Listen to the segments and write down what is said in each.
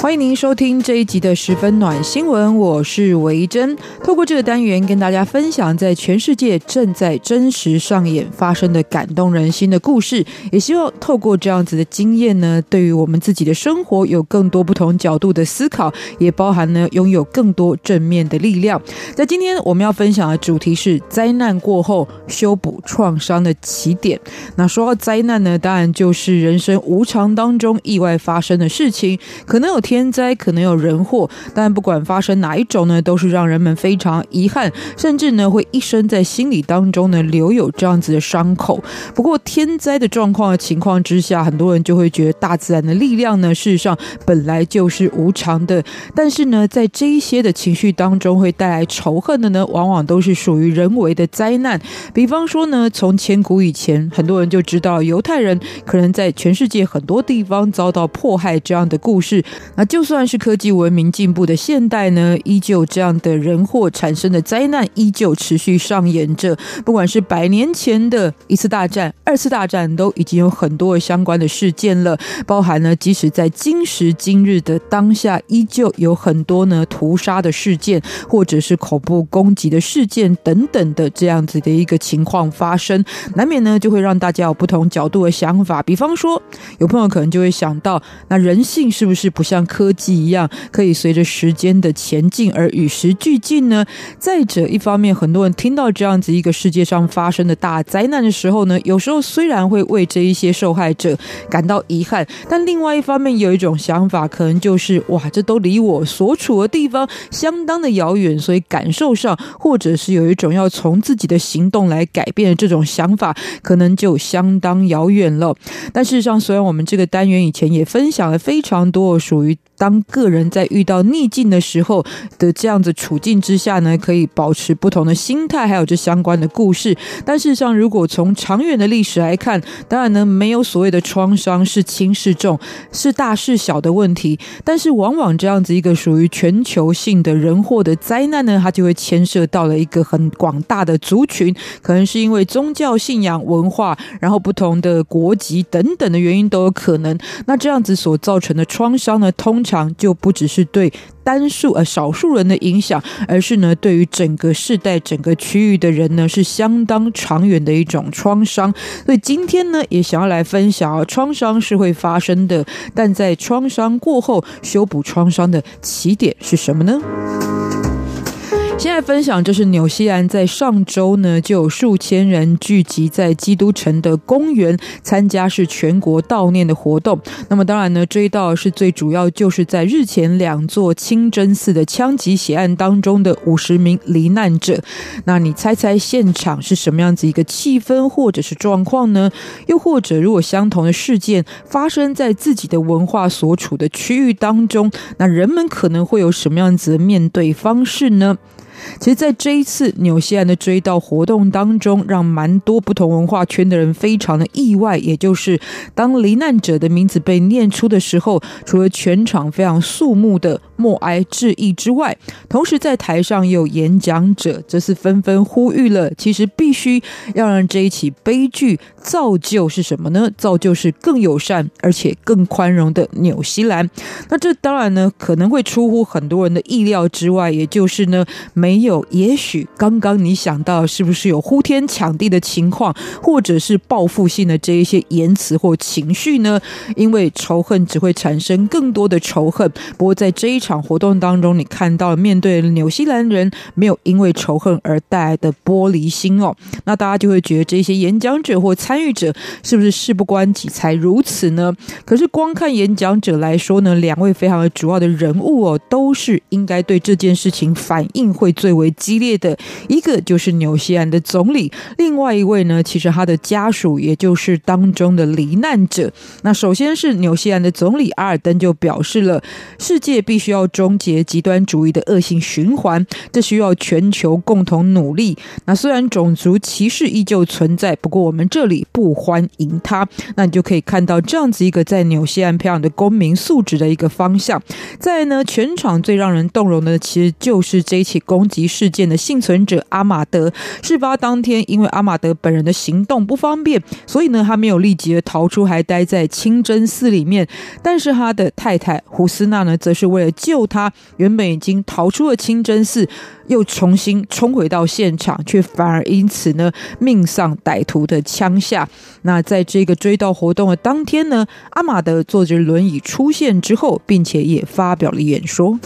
欢迎您收听这一集的十分暖新闻，我是维珍。透过这个单元跟大家分享，在全世界正在真实上演发生的感动人心的故事，也希望透过这样子的经验呢，对于我们自己的生活有更多不同角度的思考，也包含呢拥有更多正面的力量。在今天我们要分享的主题是灾难过后修补创伤的起点。那说到灾难呢，当然就是人生无常当中意外发生的事情，可能有天。灾可能有人祸，但不管发生哪一种呢，都是让人们非常遗憾，甚至呢会一生在心里当中呢留有这样子的伤口。不过天灾的状况的情况之下，很多人就会觉得大自然的力量呢，事实上本来就是无常的。但是呢，在这一些的情绪当中，会带来仇恨的呢，往往都是属于人为的灾难。比方说呢，从千古以前，很多人就知道犹太人可能在全世界很多地方遭到迫害这样的故事。那就算是科技文明进步的现代呢，依旧这样的人祸产生的灾难依旧持续上演着。不管是百年前的一次大战、二次大战，都已经有很多相关的事件了。包含呢，即使在今时今日的当下，依旧有很多呢屠杀的事件，或者是恐怖攻击的事件等等的这样子的一个情况发生，难免呢就会让大家有不同角度的想法。比方说，有朋友可能就会想到，那人性是不是不像科技一样可以随着时间的前进而与时俱进呢？再者，一方面，很多人听到这样子一个世界上发生的大灾难的时候呢，有时候虽然会为这一些受害者感到遗憾，但另外一方面有一种想法，可能就是哇，这都离我所处的地方相当的遥远，所以感受上或者是有一种要从自己的行动来改变的这种想法，可能就相当遥远了。但事实上，虽然我们这个单元以前也分享了非常多属于当个人在遇到逆境的时候的这样子处境之下呢，可以保持不同的心态，还有这相关的故事。但事实上，如果从长远的历史来看，当然呢，没有所谓的创伤是轻是重，是大是小的问题。但是，往往这样子一个属于全球性的人祸的灾难呢，它就会牵涉到了一个很广大的族群，可能是因为宗教信仰、文化，然后不同的国籍等等的原因都有可能。那这样子所造成的创伤呢，通常就不只是对单数呃少数人的影响，而是呢对于整个世代、整个区域的人呢是相当长远的一种创伤。所以今天呢也想要来分享啊，创伤是会发生的，但在创伤过后修补创伤的起点是什么呢？现在分享就是纽西兰在上周呢，就有数千人聚集在基督城的公园参加是全国悼念的活动。那么当然呢，追悼是最主要，就是在日前两座清真寺的枪击血案当中的五十名罹难者。那你猜猜现场是什么样子一个气氛或者是状况呢？又或者如果相同的事件发生在自己的文化所处的区域当中，那人们可能会有什么样子的面对方式呢？其实，在这一次纽西兰的追悼活动当中，让蛮多不同文化圈的人非常的意外。也就是，当罹难者的名字被念出的时候，除了全场非常肃穆的默哀致意之外，同时在台上有演讲者，则是纷纷呼吁了：其实必须要让这一起悲剧造就是什么呢？造就是更友善而且更宽容的纽西兰。那这当然呢，可能会出乎很多人的意料之外。也就是呢，没有，也许刚刚你想到是不是有呼天抢地的情况，或者是报复性的这一些言辞或情绪呢？因为仇恨只会产生更多的仇恨。不过在这一场场活动当中，你看到面对纽西兰人没有因为仇恨而带来的玻璃心哦，那大家就会觉得这些演讲者或参与者是不是事不关己才如此呢？可是光看演讲者来说呢，两位非常主要的人物哦，都是应该对这件事情反应会最为激烈的，一个就是纽西兰的总理，另外一位呢，其实他的家属也就是当中的罹难者。那首先是纽西兰的总理阿尔登就表示了，世界必须要。要终结极端主义的恶性循环，这需要全球共同努力。那虽然种族歧视依旧存在，不过我们这里不欢迎它。那你就可以看到这样子一个在纽西兰培养的公民素质的一个方向。再呢，全场最让人动容的，其实就是这一起攻击事件的幸存者阿马德。事发当天，因为阿马德本人的行动不方便，所以呢，他没有立即的逃出，还待在清真寺里面。但是他的太太胡斯娜呢，则是为了救他，原本已经逃出了清真寺，又重新冲回到现场，却反而因此呢，命丧歹徒的枪下。那在这个追悼活动的当天呢，阿马德坐着轮椅出现之后，并且也发表了演说。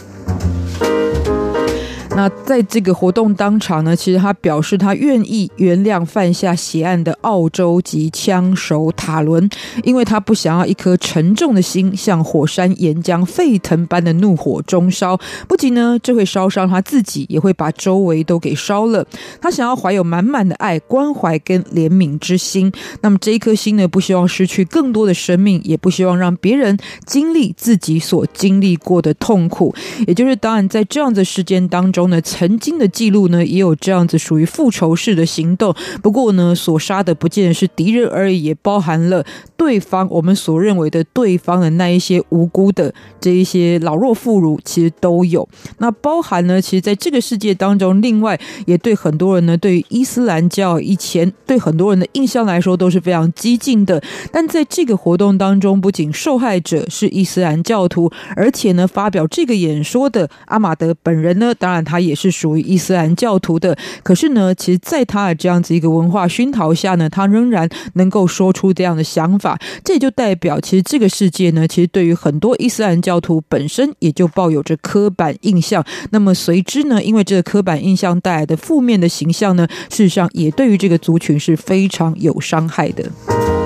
那在这个活动当场呢，其实他表示他愿意原谅犯下血案的澳洲籍枪手塔伦，因为他不想要一颗沉重的心像火山岩浆沸腾般的怒火中烧。不仅呢，这会烧伤他自己，也会把周围都给烧了。他想要怀有满满的爱、关怀跟怜悯之心。那么这一颗心呢，不希望失去更多的生命，也不希望让别人经历自己所经历过的痛苦。也就是当然，在这样的事件当中。呢，曾经的记录呢，也有这样子属于复仇式的行动。不过呢，所杀的不见得是敌人而已，也包含了对方我们所认为的对方的那一些无辜的这一些老弱妇孺，其实都有。那包含呢，其实在这个世界当中，另外也对很多人呢，对于伊斯兰教以前对很多人的印象来说都是非常激进的。但在这个活动当中，不仅受害者是伊斯兰教徒，而且呢，发表这个演说的阿马德本人呢，当然。他也是属于伊斯兰教徒的，可是呢，其实，在他的这样子一个文化熏陶下呢，他仍然能够说出这样的想法，这也就代表，其实这个世界呢，其实对于很多伊斯兰教徒本身也就抱有着刻板印象。那么随之呢，因为这个刻板印象带来的负面的形象呢，事实上也对于这个族群是非常有伤害的。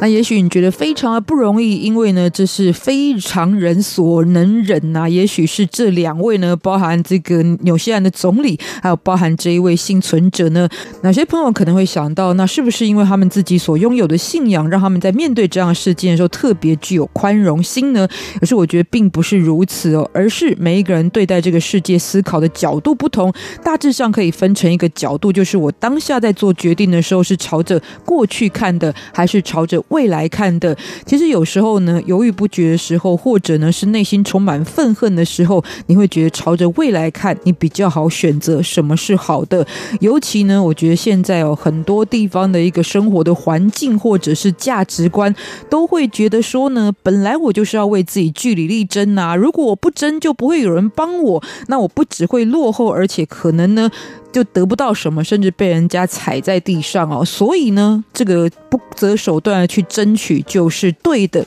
那也许你觉得非常的不容易，因为呢，这是非常人所能忍呐、也许是这两位呢，包含这个纽西兰的总理，还有包含这一位幸存者呢。哪些朋友可能会想到，那是不是因为他们自己所拥有的信仰，让他们在面对这样的事件的时候特别具有宽容心呢？可是我觉得并不是如此哦，而是每一个人对待这个世界思考的角度不同。大致上可以分成一个角度，就是我当下在做决定的时候是朝着过去看的，还是朝着未来看的，其实有时候呢，犹豫不决的时候，或者呢是内心充满愤恨的时候，你会觉得朝着未来看，你比较好选择什么是好的。尤其呢，我觉得现在有很多地方的一个生活的环境或者是价值观，都会觉得说呢，本来我就是要为自己据理力争呐，如果我不争，就不会有人帮我，那我不只会落后，而且可能呢。就得不到什么，甚至被人家踩在地上哦。所以呢，这个不择手段的去争取就是对的。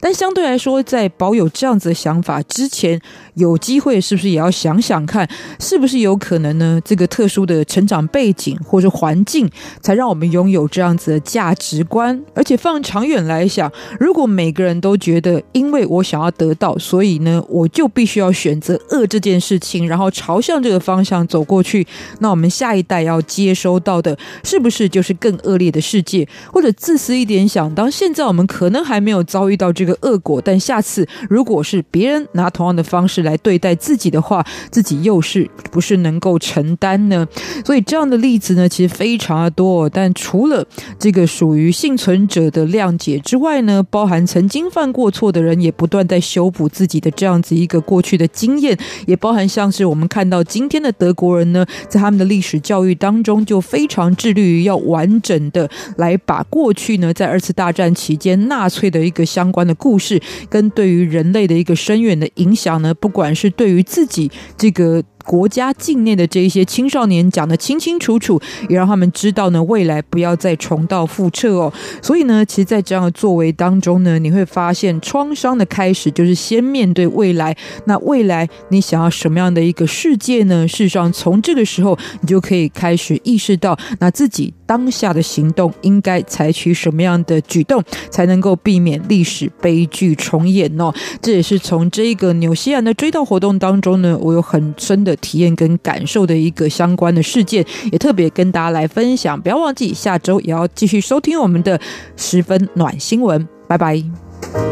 但相对来说，在保有这样子的想法之前，有机会是不是也要想想看，是不是有可能呢？这个特殊的成长背景或者环境，才让我们拥有这样子的价值观。而且放长远来想，如果每个人都觉得，因为我想要得到，所以呢，我就必须要选择恶这件事情，然后朝向这个方向走过去。那我们下一代要接收到的，是不是就是更恶劣的世界？或者自私一点想，当现在我们可能还没有遭遇到这个恶果，但下次如果是别人拿同样的方式来对待自己的话，自己又是不是能够承担呢？所以这样的例子呢，其实非常的多。但除了这个属于幸存者的谅解之外呢，包含曾经犯过错的人，也不断在修补自己的这样子一个过去的经验，也包含像是我们看到今天的德国人呢，在他。他们的历史教育当中就非常致力于要完整的来把过去呢，在二次大战期间纳粹的一个相关的故事，跟对于人类的一个深远的影响呢，不管是对于自己这个。国家境内的这一些青少年讲得清清楚楚，也让他们知道呢，未来不要再重蹈覆辙哦。所以呢，其实，在这样的作为当中呢，你会发现创伤的开始就是先面对未来。那未来你想要什么样的一个世界呢？事实上，从这个时候你就可以开始意识到，那自己当下的行动应该采取什么样的举动，才能够避免历史悲剧重演哦。这也是从这个纽西兰的追悼活动当中呢，我有很深的。的体验跟感受的一个相关的事件，也特别跟大家来分享。不要忘记下周也要继续收听我们的十分暖新闻。拜拜。